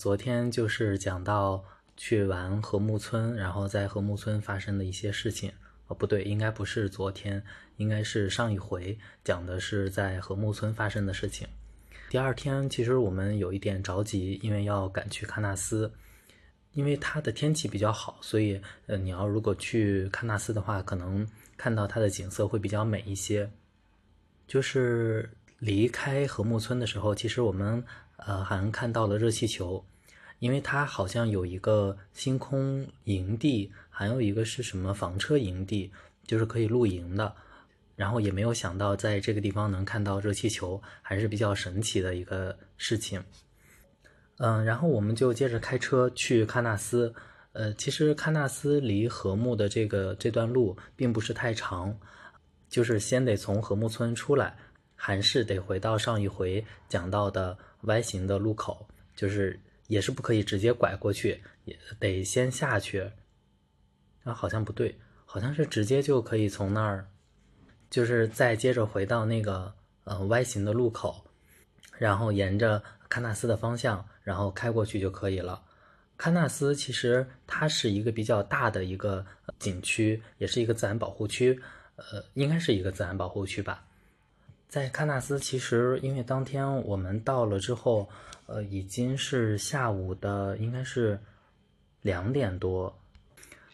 昨天就是讲到去玩和木村，然后在和木村发生的一些事情。哦，不对，应该不是昨天，应该是上一回讲的是在和木村发生的事情。第二天，其实我们有一点着急，因为要赶去喀纳斯，因为它的天气比较好，所以呃，你要如果去喀纳斯的话，可能看到它的景色会比较美一些。就是离开和木村的时候，其实我们呃还看到了热气球。因为它好像有一个星空营地，还有一个是什么房车营地，就是可以露营的。然后也没有想到在这个地方能看到热气球，还是比较神奇的一个事情。嗯，然后我们就接着开车去喀纳斯。呃，其实喀纳斯离禾木的这个这段路并不是太长，就是先得从禾木村出来，还是得回到上一回讲到的 Y 型的路口，就是。也是不可以直接拐过去，也得先下去。啊，好像不对，好像是直接就可以从那儿，就是再接着回到那个呃 Y 型的路口，然后沿着喀纳斯的方向，然后开过去就可以了。喀纳斯其实它是一个比较大的一个景区，也是一个自然保护区，呃，应该是一个自然保护区吧。在喀纳斯，其实因为当天我们到了之后。呃，已经是下午的，应该是两点多。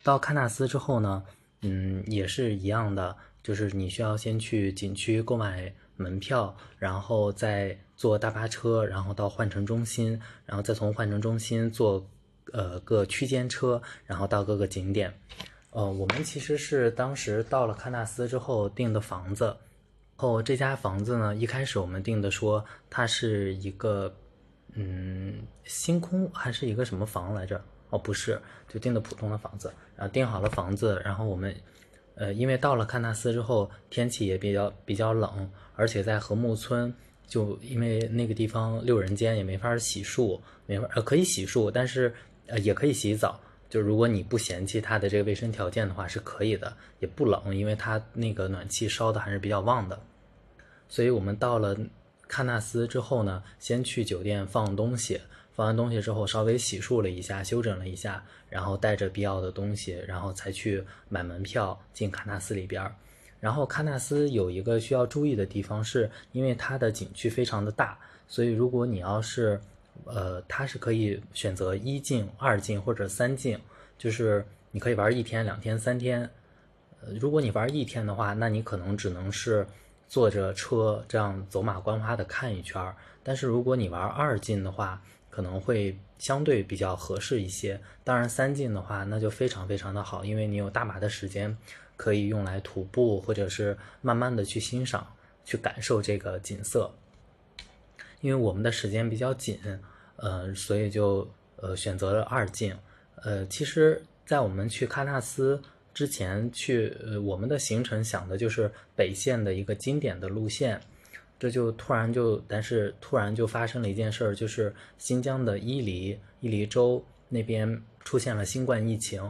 到喀纳斯之后呢，嗯，也是一样的，就是你需要先去景区购买门票，然后再坐大巴车，然后到换乘中心，然后再从换乘中心坐呃各区间车，然后到各个景点。呃，我们其实是当时到了喀纳斯之后订的房子，后这家房子呢，一开始我们定的说它是一个。嗯，星空还是一个什么房来着？哦，不是，就定的普通的房子。然后订好了房子，然后我们，呃，因为到了喀纳斯之后，天气也比较比较冷，而且在禾木村，就因为那个地方六人间也没法洗漱，没法呃可以洗漱，但是呃也可以洗澡。就如果你不嫌弃它的这个卫生条件的话，是可以的，也不冷，因为它那个暖气烧的还是比较旺的。所以我们到了。喀纳斯之后呢，先去酒店放东西，放完东西之后稍微洗漱了一下，休整了一下，然后带着必要的东西，然后才去买门票进喀纳斯里边。然后喀纳斯有一个需要注意的地方，是因为它的景区非常的大，所以如果你要是，呃，它是可以选择一进、二进或者三进，就是你可以玩一天、两天、三天。呃，如果你玩一天的话，那你可能只能是。坐着车这样走马观花的看一圈儿，但是如果你玩二进的话，可能会相对比较合适一些。当然三进的话，那就非常非常的好，因为你有大把的时间可以用来徒步，或者是慢慢的去欣赏、去感受这个景色。因为我们的时间比较紧，呃，所以就呃选择了二进。呃，其实，在我们去喀纳斯。之前去，呃，我们的行程想的就是北线的一个经典的路线，这就突然就，但是突然就发生了一件事儿，就是新疆的伊犁伊犁州那边出现了新冠疫情，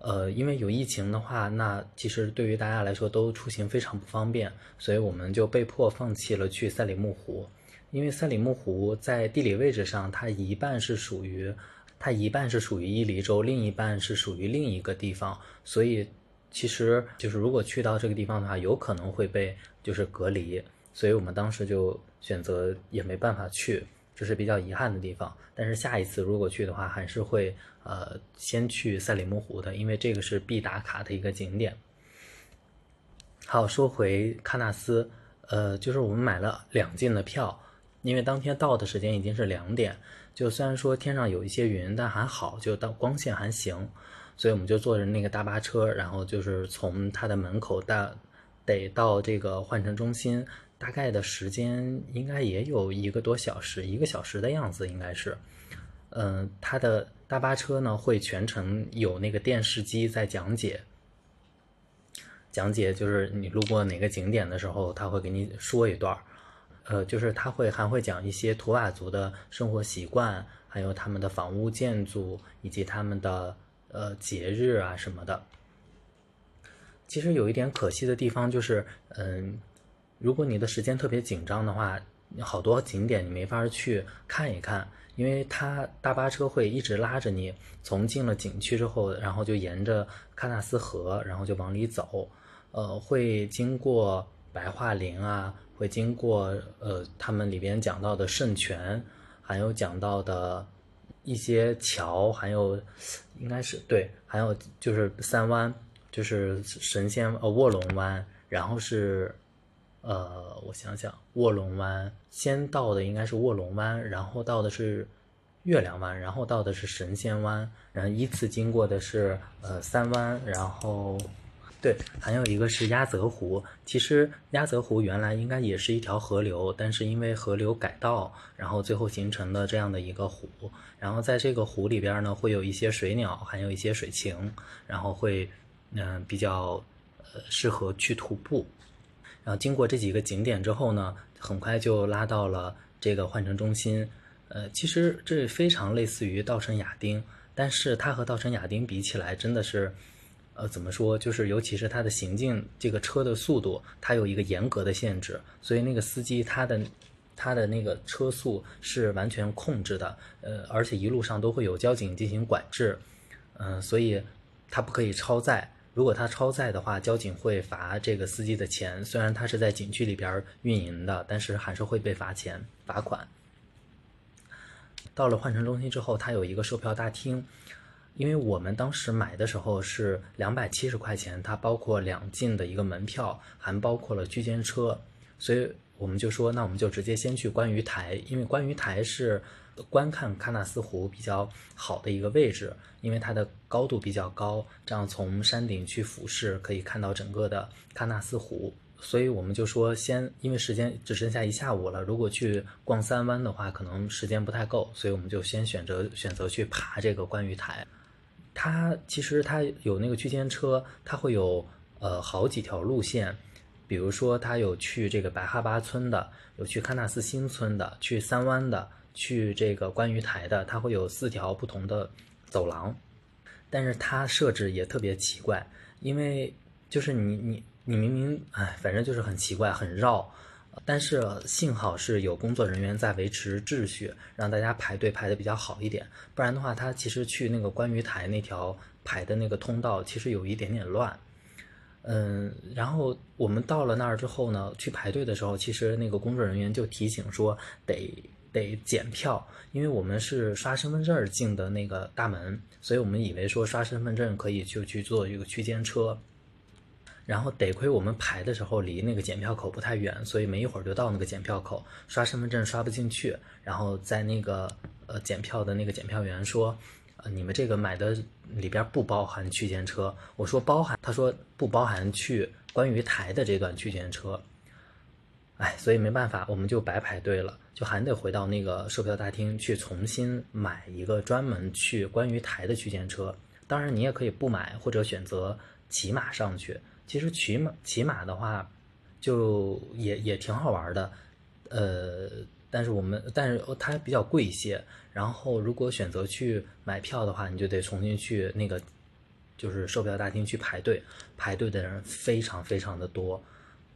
呃，因为有疫情的话，那其实对于大家来说都出行非常不方便，所以我们就被迫放弃了去赛里木湖，因为赛里木湖在地理位置上，它一半是属于。它一半是属于伊犁州，另一半是属于另一个地方，所以其实就是如果去到这个地方的话，有可能会被就是隔离，所以我们当时就选择也没办法去，这是比较遗憾的地方。但是下一次如果去的话，还是会呃先去赛里木湖的，因为这个是必打卡的一个景点。好，说回喀纳斯，呃，就是我们买了两进的票，因为当天到的时间已经是两点。就虽然说天上有一些云，但还好，就到光线还行，所以我们就坐着那个大巴车，然后就是从它的门口到得到这个换乘中心，大概的时间应该也有一个多小时，一个小时的样子应该是。嗯，它的大巴车呢会全程有那个电视机在讲解，讲解就是你路过哪个景点的时候，他会给你说一段。呃，就是他会还会讲一些图瓦族的生活习惯，还有他们的房屋建筑以及他们的呃节日啊什么的。其实有一点可惜的地方就是，嗯，如果你的时间特别紧张的话，好多景点你没法去看一看，因为它大巴车会一直拉着你，从进了景区之后，然后就沿着喀纳斯河，然后就往里走，呃，会经过白桦林啊，会经过呃他们里边讲到的圣泉，还有讲到的一些桥，还有应该是对，还有就是三湾，就是神仙呃卧龙湾，然后是。呃，我想想，卧龙湾先到的应该是卧龙湾，然后到的是月亮湾，然后到的是神仙湾，然后依次经过的是呃三湾，然后对，还有一个是鸭泽湖。其实鸭泽湖原来应该也是一条河流，但是因为河流改道，然后最后形成了这样的一个湖。然后在这个湖里边呢，会有一些水鸟，还有一些水禽，然后会嗯比较呃适合去徒步。然后经过这几个景点之后呢，很快就拉到了这个换乘中心。呃，其实这非常类似于稻城亚丁，但是它和稻城亚丁比起来，真的是，呃，怎么说？就是尤其是它的行进，这个车的速度，它有一个严格的限制，所以那个司机他的他的那个车速是完全控制的。呃，而且一路上都会有交警进行管制，嗯，所以他不可以超载。如果他超载的话，交警会罚这个司机的钱。虽然他是在景区里边运营的，但是还是会被罚钱、罚款。到了换乘中心之后，它有一个售票大厅。因为我们当时买的时候是两百七十块钱，它包括两进的一个门票，还包括了区间车，所以我们就说，那我们就直接先去观鱼台，因为观鱼台是。观看喀纳斯湖比较好的一个位置，因为它的高度比较高，这样从山顶去俯视可以看到整个的喀纳斯湖。所以我们就说，先因为时间只剩下一下午了，如果去逛三湾的话，可能时间不太够，所以我们就先选择选择去爬这个观鱼台。它其实它有那个区间车，它会有呃好几条路线，比如说它有去这个白哈巴村的，有去喀纳斯新村的，去三湾的。去这个观鱼台的，它会有四条不同的走廊，但是它设置也特别奇怪，因为就是你你你明明哎，反正就是很奇怪，很绕，但是幸好是有工作人员在维持秩序，让大家排队排的比较好一点，不然的话，他其实去那个观鱼台那条排的那个通道其实有一点点乱，嗯，然后我们到了那儿之后呢，去排队的时候，其实那个工作人员就提醒说得。得检票，因为我们是刷身份证进的那个大门，所以我们以为说刷身份证可以就去坐一个区间车，然后得亏我们排的时候离那个检票口不太远，所以没一会儿就到那个检票口，刷身份证刷不进去，然后在那个呃检票的那个检票员说，呃你们这个买的里边不包含区间车，我说包含，他说不包含去关于台的这段区间车。哎，所以没办法，我们就白排队了，就还得回到那个售票大厅去重新买一个专门去关于台的区间车。当然，你也可以不买，或者选择骑马上去。其实骑马骑马的话，就也也挺好玩的。呃，但是我们但是它比较贵一些。然后，如果选择去买票的话，你就得重新去那个就是售票大厅去排队，排队的人非常非常的多。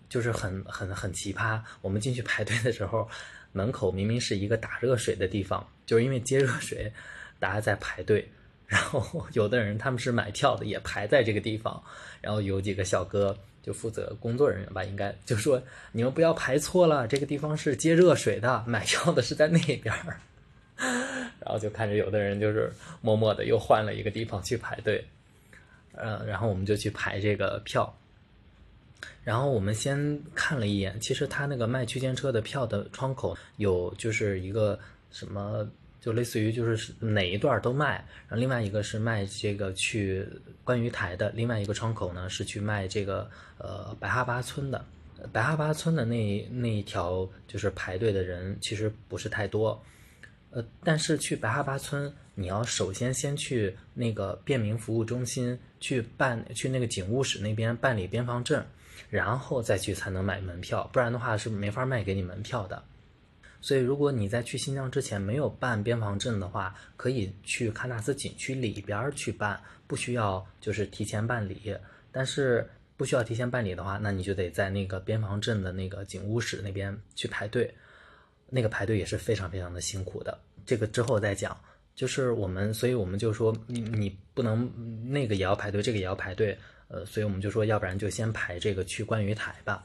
就是很很很奇葩。我们进去排队的时候，门口明明是一个打热水的地方，就是因为接热水，大家在排队。然后有的人他们是买票的，也排在这个地方。然后有几个小哥就负责工作人员吧，应该就说你们不要排错了，这个地方是接热水的，买票的是在那边儿。然后就看着有的人就是默默的又换了一个地方去排队。嗯，然后我们就去排这个票。然后我们先看了一眼，其实他那个卖区间车的票的窗口有就是一个什么，就类似于就是哪一段都卖。然后另外一个是卖这个去关于台的，另外一个窗口呢是去卖这个呃白哈巴村的。白哈巴村的那那一条就是排队的人其实不是太多，呃，但是去白哈巴村你要首先先去那个便民服务中心去办去那个警务室那边办理边防证。然后再去才能买门票，不然的话是没法卖给你门票的。所以，如果你在去新疆之前没有办边防证的话，可以去喀纳斯景区里边去办，不需要就是提前办理。但是不需要提前办理的话，那你就得在那个边防证的那个警务室那边去排队，那个排队也是非常非常的辛苦的。这个之后再讲。就是我们，所以我们就说你你不能那个也要排队，这个也要排队，呃，所以我们就说要不然就先排这个去观鱼台吧，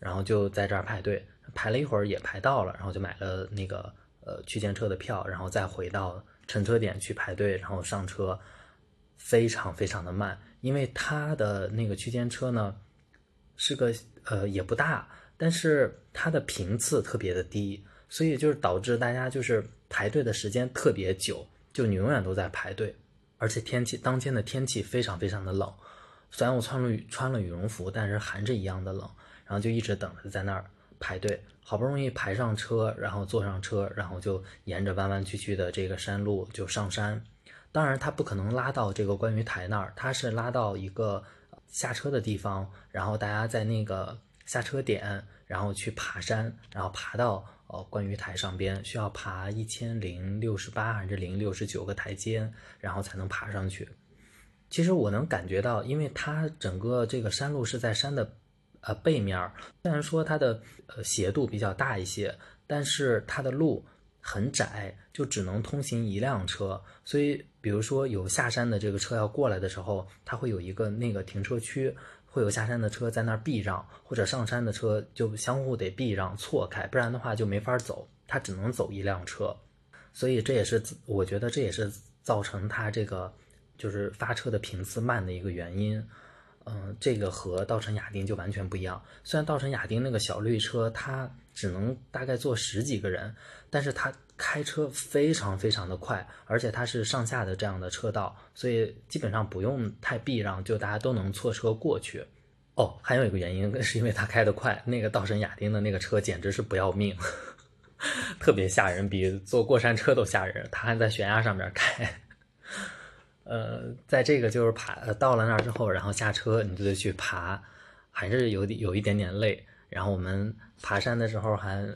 然后就在这儿排队，排了一会儿也排到了，然后就买了那个呃区间车的票，然后再回到乘车点去排队，然后上车，非常非常的慢，因为它的那个区间车呢是个呃也不大，但是它的频次特别的低。所以就是导致大家就是排队的时间特别久，就你永远都在排队，而且天气当天的天气非常非常的冷，虽然我穿了穿了羽绒服，但是还是一样的冷，然后就一直等着在那儿排队，好不容易排上车，然后坐上车，然后就沿着弯弯曲曲的这个山路就上山，当然他不可能拉到这个观鱼台那儿，他是拉到一个下车的地方，然后大家在那个下车点，然后去爬山，然后爬到。呃，观鱼台上边需要爬一千零六十八还是零六十九个台阶，然后才能爬上去。其实我能感觉到，因为它整个这个山路是在山的呃背面，虽然说它的呃斜度比较大一些，但是它的路很窄，就只能通行一辆车。所以，比如说有下山的这个车要过来的时候，它会有一个那个停车区。会有下山的车在那儿避让，或者上山的车就相互得避让错开，不然的话就没法走，它只能走一辆车，所以这也是我觉得这也是造成它这个就是发车的频次慢的一个原因。嗯，这个和稻城亚丁就完全不一样。虽然稻城亚丁那个小绿车它只能大概坐十几个人，但是它。开车非常非常的快，而且它是上下的这样的车道，所以基本上不用太避让，就大家都能错车过去。哦，还有一个原因 是因为它开得快，那个稻城亚丁的那个车简直是不要命，特别吓人，比坐过山车都吓人。它还在悬崖上面开。呃，在这个就是爬到了那儿之后，然后下车你就得去爬，还是有有一点点累。然后我们爬山的时候还。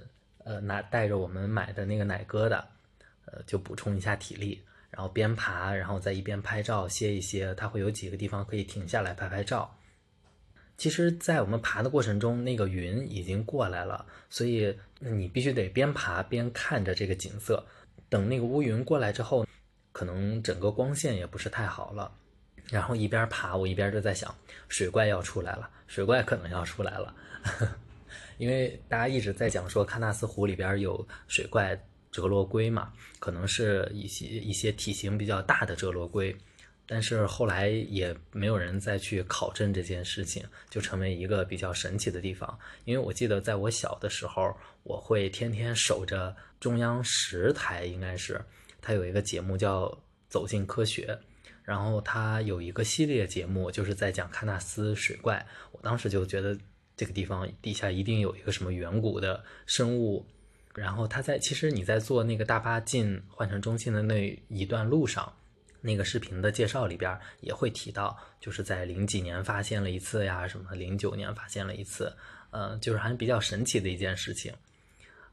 呃，拿带着我们买的那个奶疙瘩，呃，就补充一下体力，然后边爬，然后再一边拍照歇一歇。它会有几个地方可以停下来拍拍照。其实，在我们爬的过程中，那个云已经过来了，所以你必须得边爬边看着这个景色。等那个乌云过来之后，可能整个光线也不是太好了。然后一边爬，我一边就在想，水怪要出来了，水怪可能要出来了。因为大家一直在讲说喀纳斯湖里边有水怪折罗龟嘛，可能是一些一些体型比较大的折罗龟，但是后来也没有人再去考证这件事情，就成为一个比较神奇的地方。因为我记得在我小的时候，我会天天守着中央十台，应该是它有一个节目叫《走进科学》，然后它有一个系列节目就是在讲喀纳斯水怪，我当时就觉得。这个地方地下一定有一个什么远古的生物，然后他在其实你在坐那个大巴进换乘中心的那一段路上，那个视频的介绍里边也会提到，就是在零几年发现了一次呀，什么零九年发现了一次，呃，就是还比较神奇的一件事情。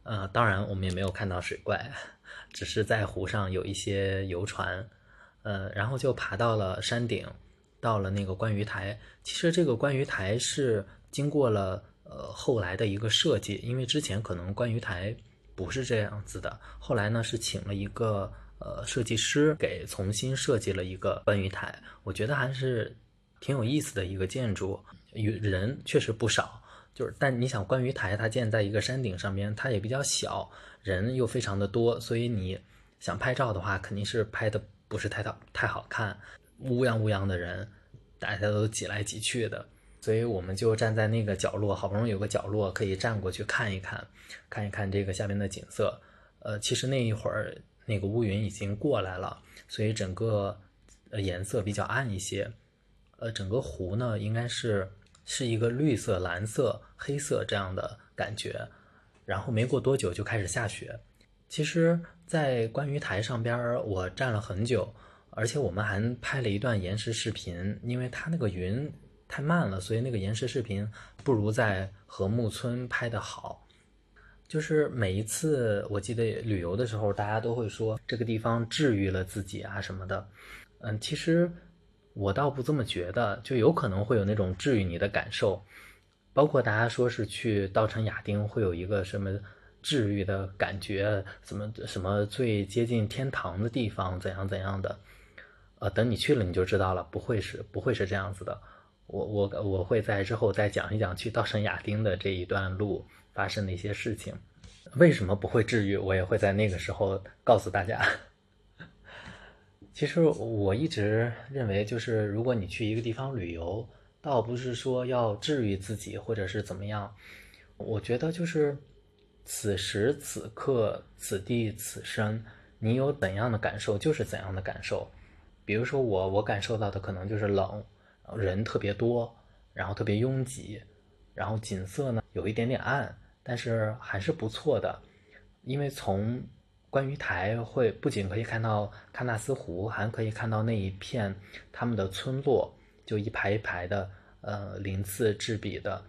呃，当然我们也没有看到水怪，只是在湖上有一些游船，呃，然后就爬到了山顶，到了那个观鱼台。其实这个观鱼台是。经过了呃后来的一个设计，因为之前可能观鱼台不是这样子的，后来呢是请了一个呃设计师给重新设计了一个观鱼台，我觉得还是挺有意思的一个建筑，与人确实不少，就是但你想观鱼台它建在一个山顶上边，它也比较小，人又非常的多，所以你想拍照的话肯定是拍的不是太太好看，乌泱乌泱的人，大家都挤来挤去的。所以我们就站在那个角落，好不容易有个角落可以站过去看一看，看一看这个下面的景色。呃，其实那一会儿那个乌云已经过来了，所以整个呃颜色比较暗一些。呃，整个湖呢应该是是一个绿色、蓝色、黑色这样的感觉。然后没过多久就开始下雪。其实，在观鱼台上边我站了很久，而且我们还拍了一段延时视频，因为它那个云。太慢了，所以那个延时视频不如在和木村拍的好。就是每一次我记得旅游的时候，大家都会说这个地方治愈了自己啊什么的。嗯，其实我倒不这么觉得，就有可能会有那种治愈你的感受。包括大家说是去稻城亚丁会有一个什么治愈的感觉，什么什么最接近天堂的地方，怎样怎样的。呃，等你去了你就知道了，不会是不会是这样子的。我我我会在之后再讲一讲去稻城亚丁的这一段路发生的一些事情。为什么不会治愈？我也会在那个时候告诉大家。其实我一直认为，就是如果你去一个地方旅游，倒不是说要治愈自己或者是怎么样。我觉得就是此时此刻、此地此生，你有怎样的感受就是怎样的感受。比如说我，我感受到的可能就是冷，人特别多，然后特别拥挤，然后景色呢有一点点暗。但是还是不错的，因为从观鱼台会不仅可以看到喀纳斯湖，还可以看到那一片他们的村落，就一排一排的，呃，鳞次栉比的，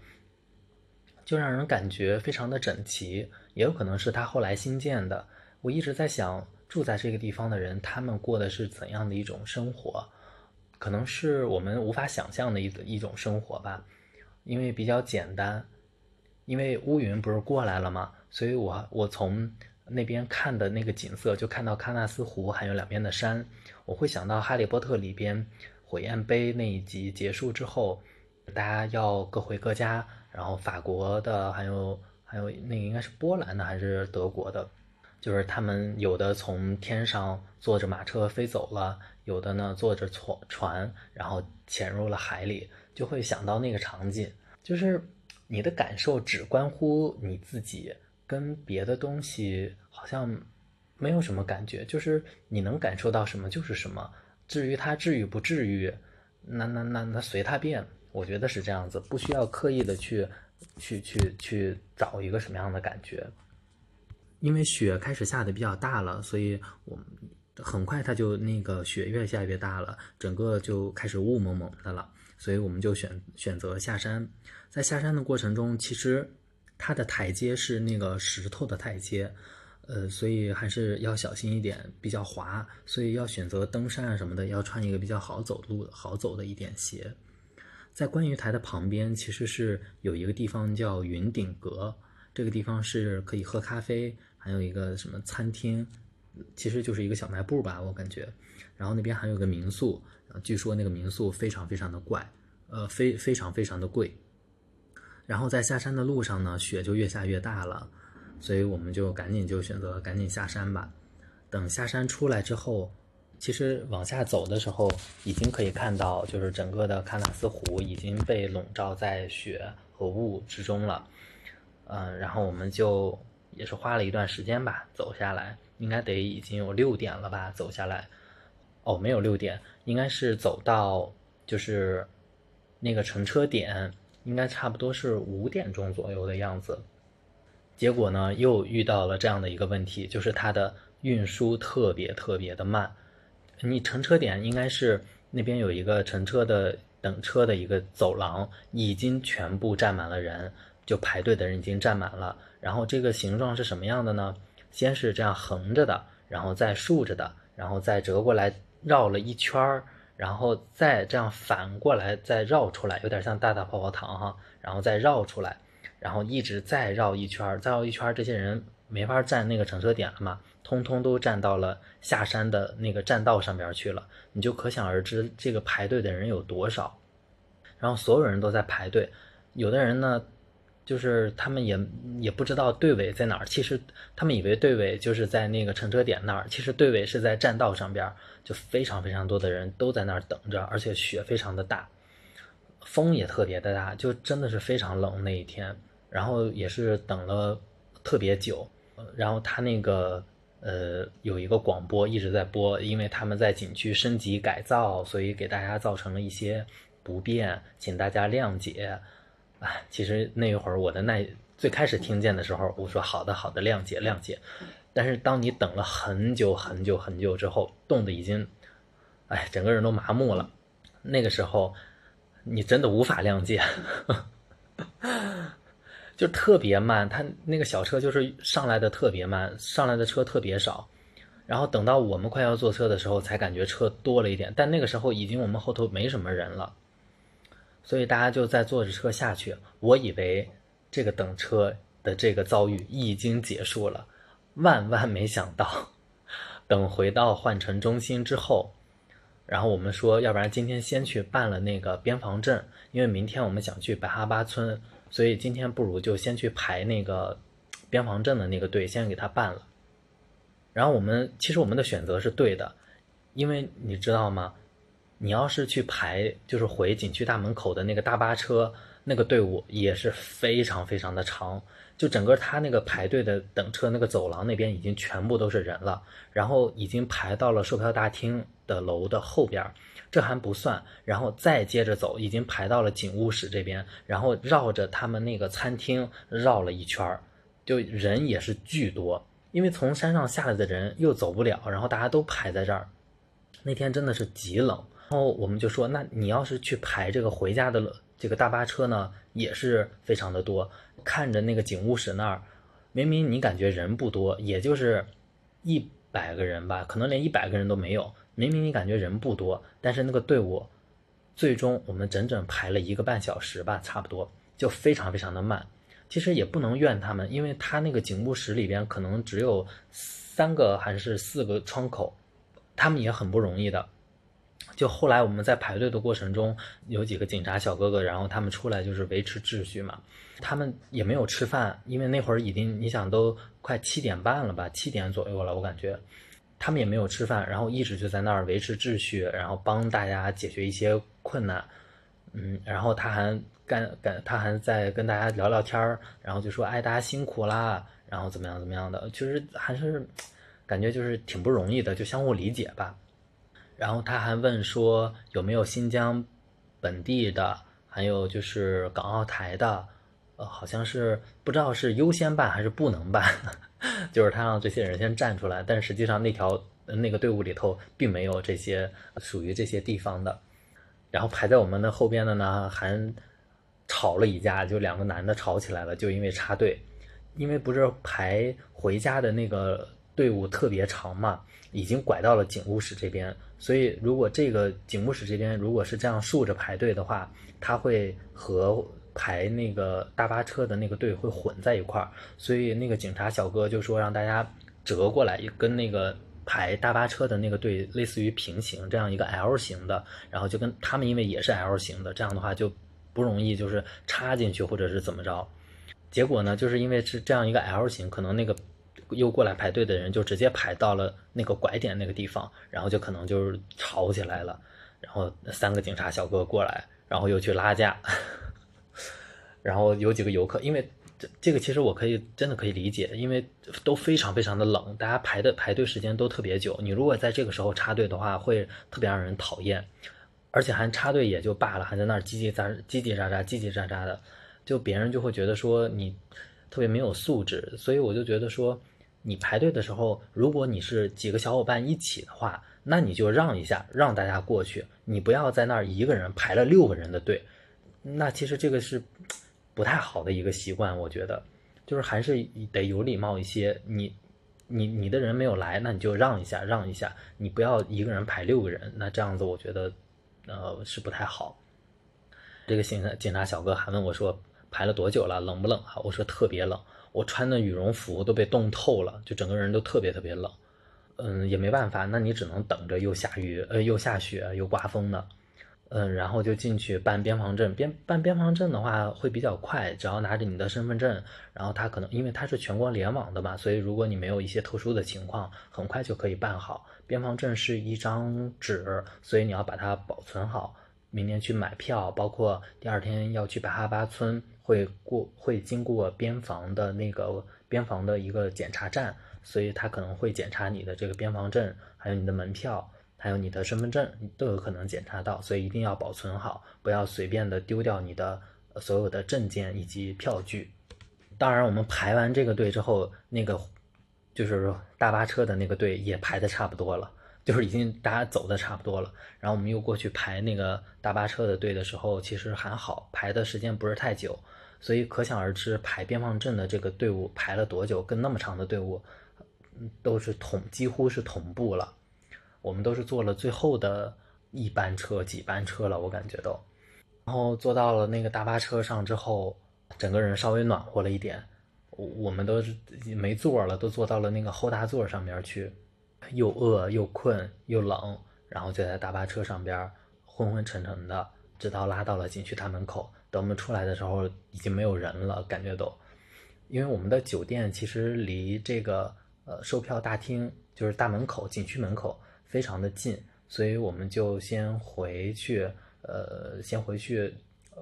就让人感觉非常的整齐。也有可能是他后来新建的。我一直在想，住在这个地方的人，他们过的是怎样的一种生活？可能是我们无法想象的一一种生活吧，因为比较简单。因为乌云不是过来了吗？所以我我从那边看的那个景色，就看到喀纳斯湖，还有两边的山。我会想到《哈利波特》里边火焰杯那一集结束之后，大家要各回各家，然后法国的，还有还有那个应该是波兰的还是德国的，就是他们有的从天上坐着马车飞走了，有的呢坐着船船，然后潜入了海里，就会想到那个场景，就是。你的感受只关乎你自己，跟别的东西好像没有什么感觉。就是你能感受到什么就是什么。至于它治愈不治愈，那那那那随它便。我觉得是这样子，不需要刻意的去去去去找一个什么样的感觉。因为雪开始下的比较大了，所以我们很快它就那个雪越下越大了，整个就开始雾蒙蒙的了。所以我们就选选择下山。在下山的过程中，其实它的台阶是那个石头的台阶，呃，所以还是要小心一点，比较滑，所以要选择登山啊什么的，要穿一个比较好走路、好走的一点鞋。在观鱼台的旁边，其实是有一个地方叫云顶阁，这个地方是可以喝咖啡，还有一个什么餐厅，其实就是一个小卖部吧，我感觉。然后那边还有个民宿，据说那个民宿非常非常的怪，呃，非非常非常的贵。然后在下山的路上呢，雪就越下越大了，所以我们就赶紧就选择赶紧下山吧。等下山出来之后，其实往下走的时候，已经可以看到，就是整个的喀纳斯湖已经被笼罩在雪和雾之中了。嗯，然后我们就也是花了一段时间吧，走下来，应该得已经有六点了吧，走下来。哦，没有六点，应该是走到就是那个乘车点。应该差不多是五点钟左右的样子，结果呢又遇到了这样的一个问题，就是它的运输特别特别的慢。你乘车点应该是那边有一个乘车的等车的一个走廊，已经全部站满了人，就排队的人已经站满了。然后这个形状是什么样的呢？先是这样横着的，然后再竖着的，然后再折过来绕了一圈儿。然后再这样反过来再绕出来，有点像大大泡泡糖哈，然后再绕出来，然后一直再绕一圈，再绕一圈，这些人没法站那个乘车点了嘛，通通都站到了下山的那个栈道上边去了，你就可想而知这个排队的人有多少，然后所有人都在排队，有的人呢。就是他们也也不知道队尾在哪儿，其实他们以为队尾就是在那个乘车点那儿，其实队尾是在栈道上边，就非常非常多的人都在那儿等着，而且雪非常的大，风也特别的大，就真的是非常冷那一天，然后也是等了特别久，然后他那个呃有一个广播一直在播，因为他们在景区升级改造，所以给大家造成了一些不便，请大家谅解。哎，其实那一会儿我的耐，最开始听见的时候，我说好的好的，谅解谅解。但是当你等了很久很久很久之后，冻得已经，哎，整个人都麻木了。那个时候，你真的无法谅解，就特别慢。他那个小车就是上来的特别慢，上来的车特别少。然后等到我们快要坐车的时候，才感觉车多了一点。但那个时候已经我们后头没什么人了。所以大家就在坐着车下去。我以为这个等车的这个遭遇已经结束了。万万没想到，等回到换乘中心之后，然后我们说，要不然今天先去办了那个边防证，因为明天我们想去白哈巴村，所以今天不如就先去排那个边防证的那个队，先给他办了。然后我们其实我们的选择是对的，因为你知道吗？你要是去排，就是回景区大门口的那个大巴车，那个队伍也是非常非常的长，就整个他那个排队的等车那个走廊那边已经全部都是人了，然后已经排到了售票大厅的楼的后边，这还不算，然后再接着走，已经排到了警务室这边，然后绕着他们那个餐厅绕了一圈就人也是巨多。因为从山上下来的人又走不了，然后大家都排在这儿。那天真的是极冷，然后我们就说，那你要是去排这个回家的这个大巴车呢，也是非常的多。看着那个警务室那儿，明明你感觉人不多，也就是一百个人吧，可能连一百个人都没有。明明你感觉人不多，但是那个队伍，最终我们整整排了一个半小时吧，差不多，就非常非常的慢。其实也不能怨他们，因为他那个警务室里边可能只有三个还是四个窗口，他们也很不容易的。就后来我们在排队的过程中，有几个警察小哥哥，然后他们出来就是维持秩序嘛。他们也没有吃饭，因为那会儿已经你想都快七点半了吧，七点左右了，我感觉他们也没有吃饭，然后一直就在那儿维持秩序，然后帮大家解决一些困难。嗯，然后他还。干干，他还在跟大家聊聊天儿，然后就说：“哎，大家辛苦啦，然后怎么样怎么样的，其实还是感觉就是挺不容易的，就相互理解吧。”然后他还问说：“有没有新疆本地的，还有就是港澳台的？呃，好像是不知道是优先办还是不能办，就是他让这些人先站出来，但实际上那条那个队伍里头并没有这些属于这些地方的。然后排在我们的后边的呢，还。”吵了一架，就两个男的吵起来了，就因为插队，因为不是排回家的那个队伍特别长嘛，已经拐到了警务室这边，所以如果这个警务室这边如果是这样竖着排队的话，他会和排那个大巴车的那个队会混在一块儿，所以那个警察小哥就说让大家折过来，跟那个排大巴车的那个队类似于平行，这样一个 L 型的，然后就跟他们因为也是 L 型的，这样的话就。不容易，就是插进去或者是怎么着，结果呢，就是因为是这样一个 L 型，可能那个又过来排队的人就直接排到了那个拐点那个地方，然后就可能就是吵起来了，然后三个警察小哥过来，然后又去拉架，然后有几个游客，因为这这个其实我可以真的可以理解，因为都非常非常的冷，大家排的排队时间都特别久，你如果在这个时候插队的话，会特别让人讨厌。而且还插队也就罢了，还在那儿叽叽喳叽叽喳喳叽叽喳喳的，就别人就会觉得说你特别没有素质。所以我就觉得说，你排队的时候，如果你是几个小伙伴一起的话，那你就让一下，让大家过去。你不要在那儿一个人排了六个人的队，那其实这个是不太好的一个习惯。我觉得，就是还是得有礼貌一些。你你你的人没有来，那你就让一下，让一下。你不要一个人排六个人，那这样子我觉得。呃，是不太好。这个警察警察小哥还问我说：“排了多久了？冷不冷啊？”我说：“特别冷，我穿的羽绒服都被冻透了，就整个人都特别特别冷。”嗯，也没办法，那你只能等着又下雨，呃，又下雪，又刮风的。嗯，然后就进去办边防证。边办边防证的话会比较快，只要拿着你的身份证，然后他可能因为他是全国联网的嘛，所以如果你没有一些特殊的情况，很快就可以办好。边防证是一张纸，所以你要把它保存好。明天去买票，包括第二天要去白哈巴村，会过会经过边防的那个边防的一个检查站，所以他可能会检查你的这个边防证，还有你的门票。还有你的身份证都有可能检查到，所以一定要保存好，不要随便的丢掉你的所有的证件以及票据。当然，我们排完这个队之后，那个就是大巴车的那个队也排的差不多了，就是已经大家走的差不多了。然后我们又过去排那个大巴车的队的时候，其实还好，排的时间不是太久，所以可想而知排边防证的这个队伍排了多久，跟那么长的队伍都是同几乎是同步了。我们都是坐了最后的一班车、几班车了，我感觉都。然后坐到了那个大巴车上之后，整个人稍微暖和了一点。我们都是没座了，都坐到了那个后大座上面去，又饿又困又冷，然后就在大巴车上边昏昏沉沉的，直到拉到了景区大门口。等我们出来的时候，已经没有人了，感觉都，因为我们的酒店其实离这个呃售票大厅，就是大门口景区门口非常的近，所以我们就先回去，呃，先回去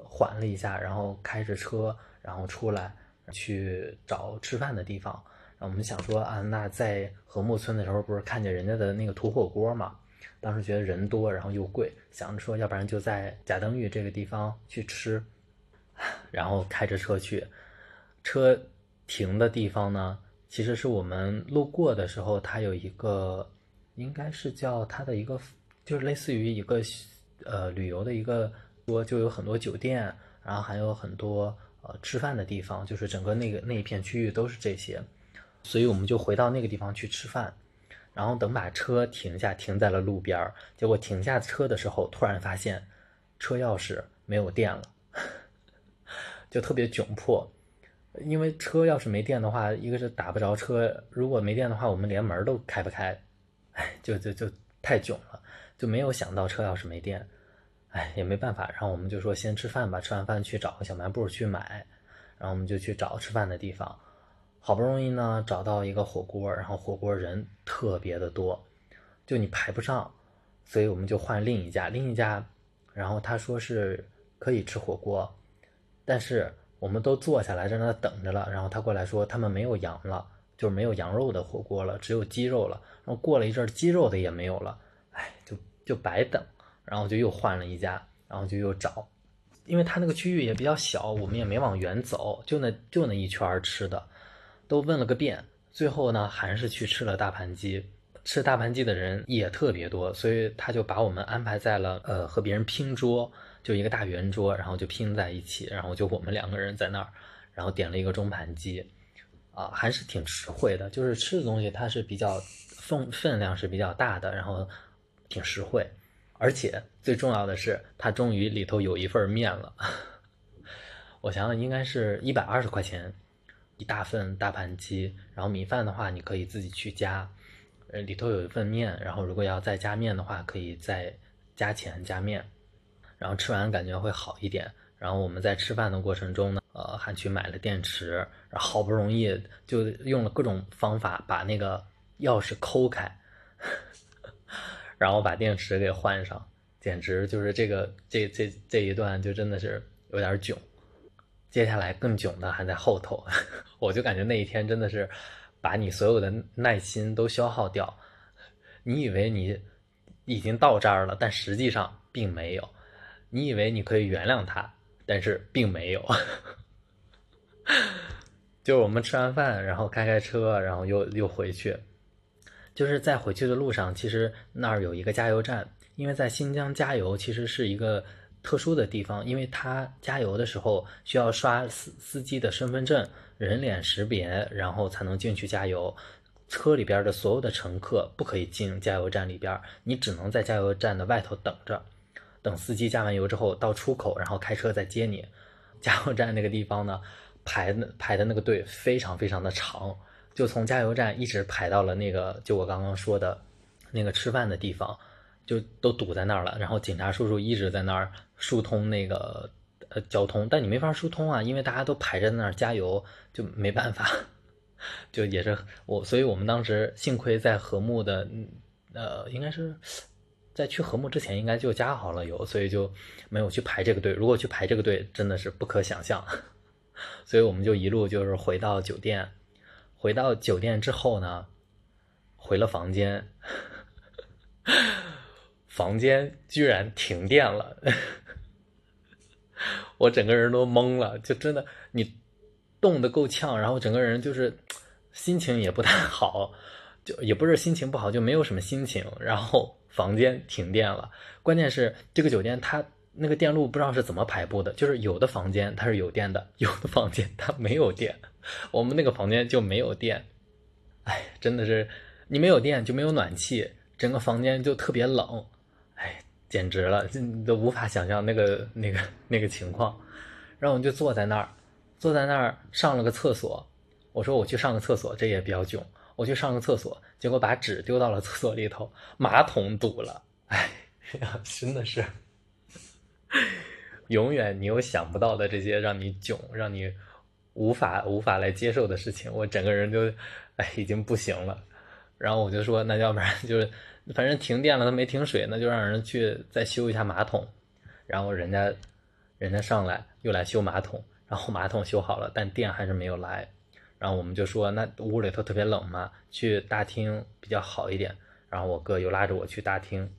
缓了一下，然后开着车，然后出来。去找吃饭的地方，我们想说啊，那在和睦村的时候，不是看见人家的那个土火锅嘛？当时觉得人多，然后又贵，想着说，要不然就在贾登峪这个地方去吃，然后开着车去。车停的地方呢，其实是我们路过的时候，它有一个，应该是叫它的一个，就是类似于一个呃旅游的一个，说就有很多酒店，然后还有很多。呃，吃饭的地方就是整个那个那一片区域都是这些，所以我们就回到那个地方去吃饭，然后等把车停下，停在了路边儿。结果停下车的时候，突然发现车钥匙没有电了，就特别窘迫。因为车要是没电的话，一个是打不着车，如果没电的话，我们连门都开不开，哎，就就就太囧了，就没有想到车钥匙没电。哎，也没办法，然后我们就说先吃饭吧，吃完饭去找个小卖部去买，然后我们就去找吃饭的地方，好不容易呢找到一个火锅，然后火锅人特别的多，就你排不上，所以我们就换另一家，另一家，然后他说是可以吃火锅，但是我们都坐下来在那等着了，然后他过来说他们没有羊了，就是没有羊肉的火锅了，只有鸡肉了，然后过了一阵鸡肉的也没有了，哎，就就白等。然后就又换了一家，然后就又找，因为他那个区域也比较小，我们也没往远走，就那就那一圈吃的，都问了个遍，最后呢还是去吃了大盘鸡。吃大盘鸡的人也特别多，所以他就把我们安排在了呃和别人拼桌，就一个大圆桌，然后就拼在一起，然后就我们两个人在那儿，然后点了一个中盘鸡，啊还是挺实惠的，就是吃的东西它是比较分分量是比较大的，然后挺实惠。而且最重要的是，它终于里头有一份面了。我想想，应该是一百二十块钱一大份大盘鸡，然后米饭的话你可以自己去加，呃里头有一份面，然后如果要再加面的话，可以再加钱加面，然后吃完感觉会好一点。然后我们在吃饭的过程中呢，呃还去买了电池，然后好不容易就用了各种方法把那个钥匙抠开。然后把电池给换上，简直就是这个这这这一段就真的是有点囧。接下来更囧的还在后头，我就感觉那一天真的是把你所有的耐心都消耗掉。你以为你已经到这儿了，但实际上并没有。你以为你可以原谅他，但是并没有。就是我们吃完饭，然后开开车，然后又又回去。就是在回去的路上，其实那儿有一个加油站，因为在新疆加油其实是一个特殊的地方，因为他加油的时候需要刷司司机的身份证、人脸识别，然后才能进去加油。车里边的所有的乘客不可以进加油站里边，你只能在加油站的外头等着，等司机加完油之后到出口，然后开车再接你。加油站那个地方呢，排的排的那个队非常非常的长。就从加油站一直排到了那个，就我刚刚说的，那个吃饭的地方，就都堵在那儿了。然后警察叔叔一直在那儿疏通那个呃交通，但你没法疏通啊，因为大家都排着在那儿加油，就没办法。就也是我，所以我们当时幸亏在和睦的，呃，应该是在去和睦之前应该就加好了油，所以就没有去排这个队。如果去排这个队，真的是不可想象。所以我们就一路就是回到酒店。回到酒店之后呢，回了房间，房间居然停电了，我整个人都懵了，就真的你冻得够呛，然后整个人就是心情也不太好，就也不是心情不好，就没有什么心情。然后房间停电了，关键是这个酒店它那个电路不知道是怎么排布的，就是有的房间它是有电的，有的房间它没有电。我们那个房间就没有电，哎，真的是，你没有电就没有暖气，整个房间就特别冷，简直了，就你都无法想象那个那个那个情况。然后我们就坐在那儿，坐在那儿上了个厕所，我说我去上个厕所，这也比较囧。我去上个厕所，结果把纸丢到了厕所里头，马桶堵了。哎呀，真的是，永远你有想不到的这些让你囧、让你无法无法来接受的事情，我整个人就哎已经不行了。然后我就说，那要不然就是，反正停电了，他没停水，那就让人去再修一下马桶。然后人家，人家上来又来修马桶，然后马桶修好了，但电还是没有来。然后我们就说，那屋里头特别冷嘛，去大厅比较好一点。然后我哥又拉着我去大厅，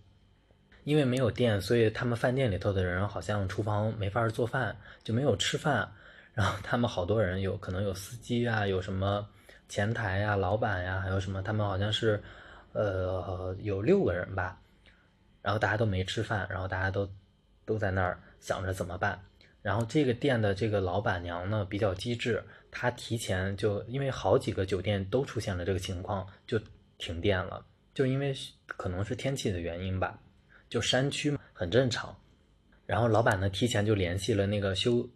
因为没有电，所以他们饭店里头的人好像厨房没法做饭，就没有吃饭。然后他们好多人有可能有司机啊，有什么前台呀、老板呀，还有什么，他们好像是，呃，有六个人吧。然后大家都没吃饭，然后大家都都在那儿想着怎么办。然后这个店的这个老板娘呢比较机智。她提前就因为好几个酒店都出现了这个情况，就停电了，就因为可能是天气的原因吧，就山区嘛很正常。然后老板呢提前就联系了那个修，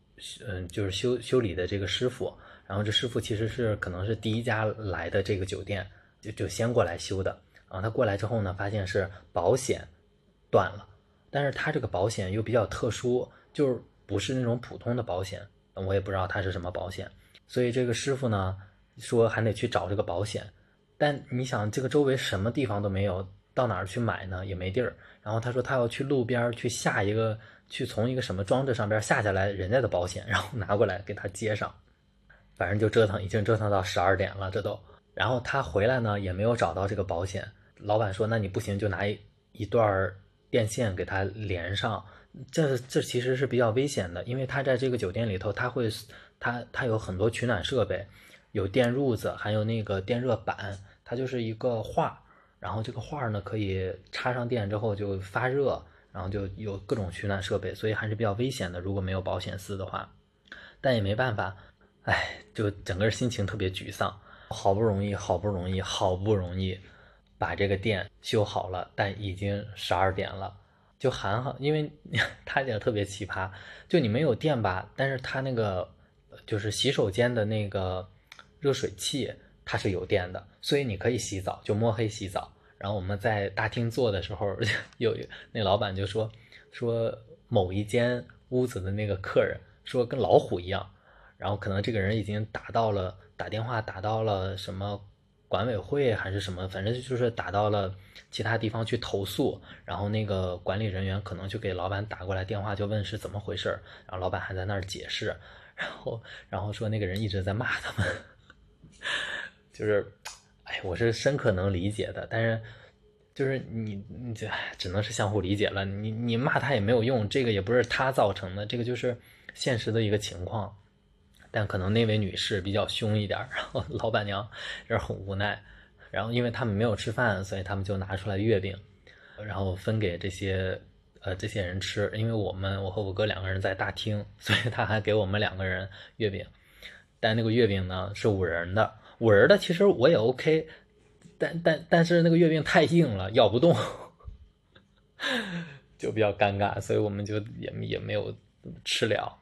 嗯，就是修修理的这个师傅。然后这师傅其实是可能是第一家来的这个酒店，就就先过来修的。然后他过来之后呢，发现是保险断了，但是他这个保险又比较特殊，就是不是那种普通的保险，我也不知道他是什么保险。所以这个师傅呢说还得去找这个保险，但你想这个周围什么地方都没有，到哪儿去买呢？也没地儿。然后他说他要去路边去下一个，去从一个什么装置上边下下来人家的保险，然后拿过来给他接上。反正就折腾，已经折腾到十二点了，这都。然后他回来呢也没有找到这个保险。老板说那你不行就拿一一段电线给他连上。这这其实是比较危险的，因为他在这个酒店里头他会。它它有很多取暖设备，有电褥子，还有那个电热板，它就是一个画，然后这个画呢可以插上电之后就发热，然后就有各种取暖设备，所以还是比较危险的。如果没有保险丝的话，但也没办法，哎，就整个心情特别沮丧。好不容易，好不容易，好不容易把这个店修好了，但已经十二点了，就还好，因为 他也特别奇葩，就你没有电吧，但是他那个。就是洗手间的那个热水器，它是有电的，所以你可以洗澡，就摸黑洗澡。然后我们在大厅坐的时候，有那老板就说说某一间屋子的那个客人说跟老虎一样，然后可能这个人已经打到了打电话打到了什么管委会还是什么，反正就是打到了其他地方去投诉。然后那个管理人员可能就给老板打过来电话，就问是怎么回事然后老板还在那儿解释。然后，然后说那个人一直在骂他们，就是，哎，我是深刻能理解的，但是，就是你，你这只能是相互理解了。你你骂他也没有用，这个也不是他造成的，这个就是现实的一个情况。但可能那位女士比较凶一点，然后老板娘也是很无奈。然后因为他们没有吃饭，所以他们就拿出来月饼，然后分给这些。呃，这些人吃，因为我们我和我哥两个人在大厅，所以他还给我们两个人月饼。但那个月饼呢是五仁的，五仁的其实我也 OK，但但但是那个月饼太硬了，咬不动，就比较尴尬，所以我们就也也没有吃了。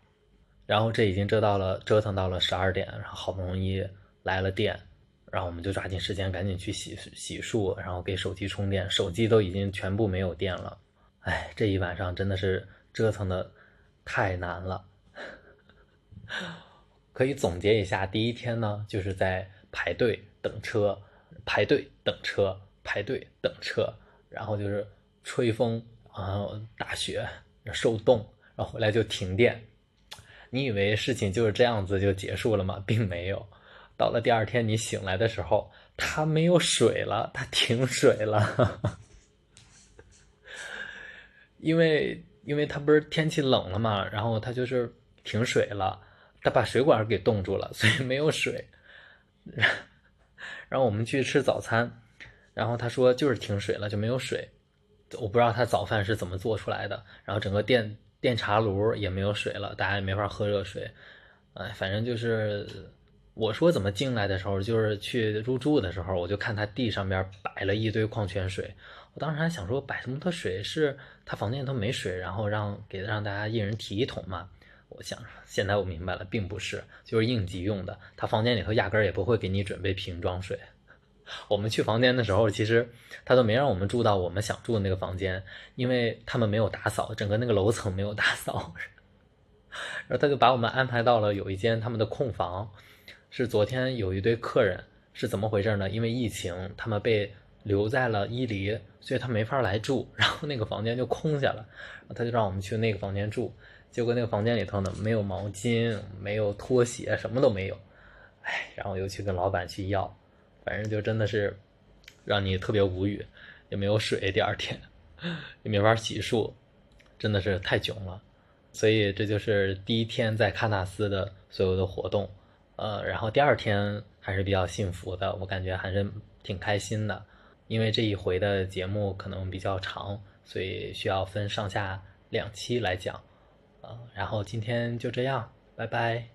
然后这已经折到了折腾到了十二点，然后好不容易来了电，然后我们就抓紧时间赶紧去洗洗漱，然后给手机充电，手机都已经全部没有电了。哎，这一晚上真的是折腾的太难了。可以总结一下，第一天呢，就是在排队等车，排队等车，排队等车，然后就是吹风啊，大雪，受冻，然后回来就停电。你以为事情就是这样子就结束了吗？并没有。到了第二天，你醒来的时候，它没有水了，它停水了。因为因为它不是天气冷了嘛，然后它就是停水了，它把水管给冻住了，所以没有水。然后我们去吃早餐，然后他说就是停水了就没有水，我不知道他早饭是怎么做出来的。然后整个店电茶炉也没有水了，大家也没法喝热水。哎，反正就是我说怎么进来的时候，就是去入住的时候，我就看他地上边摆了一堆矿泉水。我当时还想说，摆什么的水是他房间里头没水，然后让给让大家一人提一桶嘛。我想现在我明白了，并不是，就是应急用的。他房间里头压根儿也不会给你准备瓶装水。我们去房间的时候，其实他都没让我们住到我们想住的那个房间，因为他们没有打扫，整个那个楼层没有打扫。然后他就把我们安排到了有一间他们的空房，是昨天有一堆客人，是怎么回事呢？因为疫情，他们被留在了伊犁，所以他没法来住，然后那个房间就空下了，他就让我们去那个房间住。结果那个房间里头呢，没有毛巾，没有拖鞋，什么都没有。哎，然后又去跟老板去要。反正就真的是让你特别无语，也没有水，第二天也没法洗漱，真的是太囧了。所以这就是第一天在喀纳斯的所有的活动，呃，然后第二天还是比较幸福的，我感觉还是挺开心的。因为这一回的节目可能比较长，所以需要分上下两期来讲，呃，然后今天就这样，拜拜。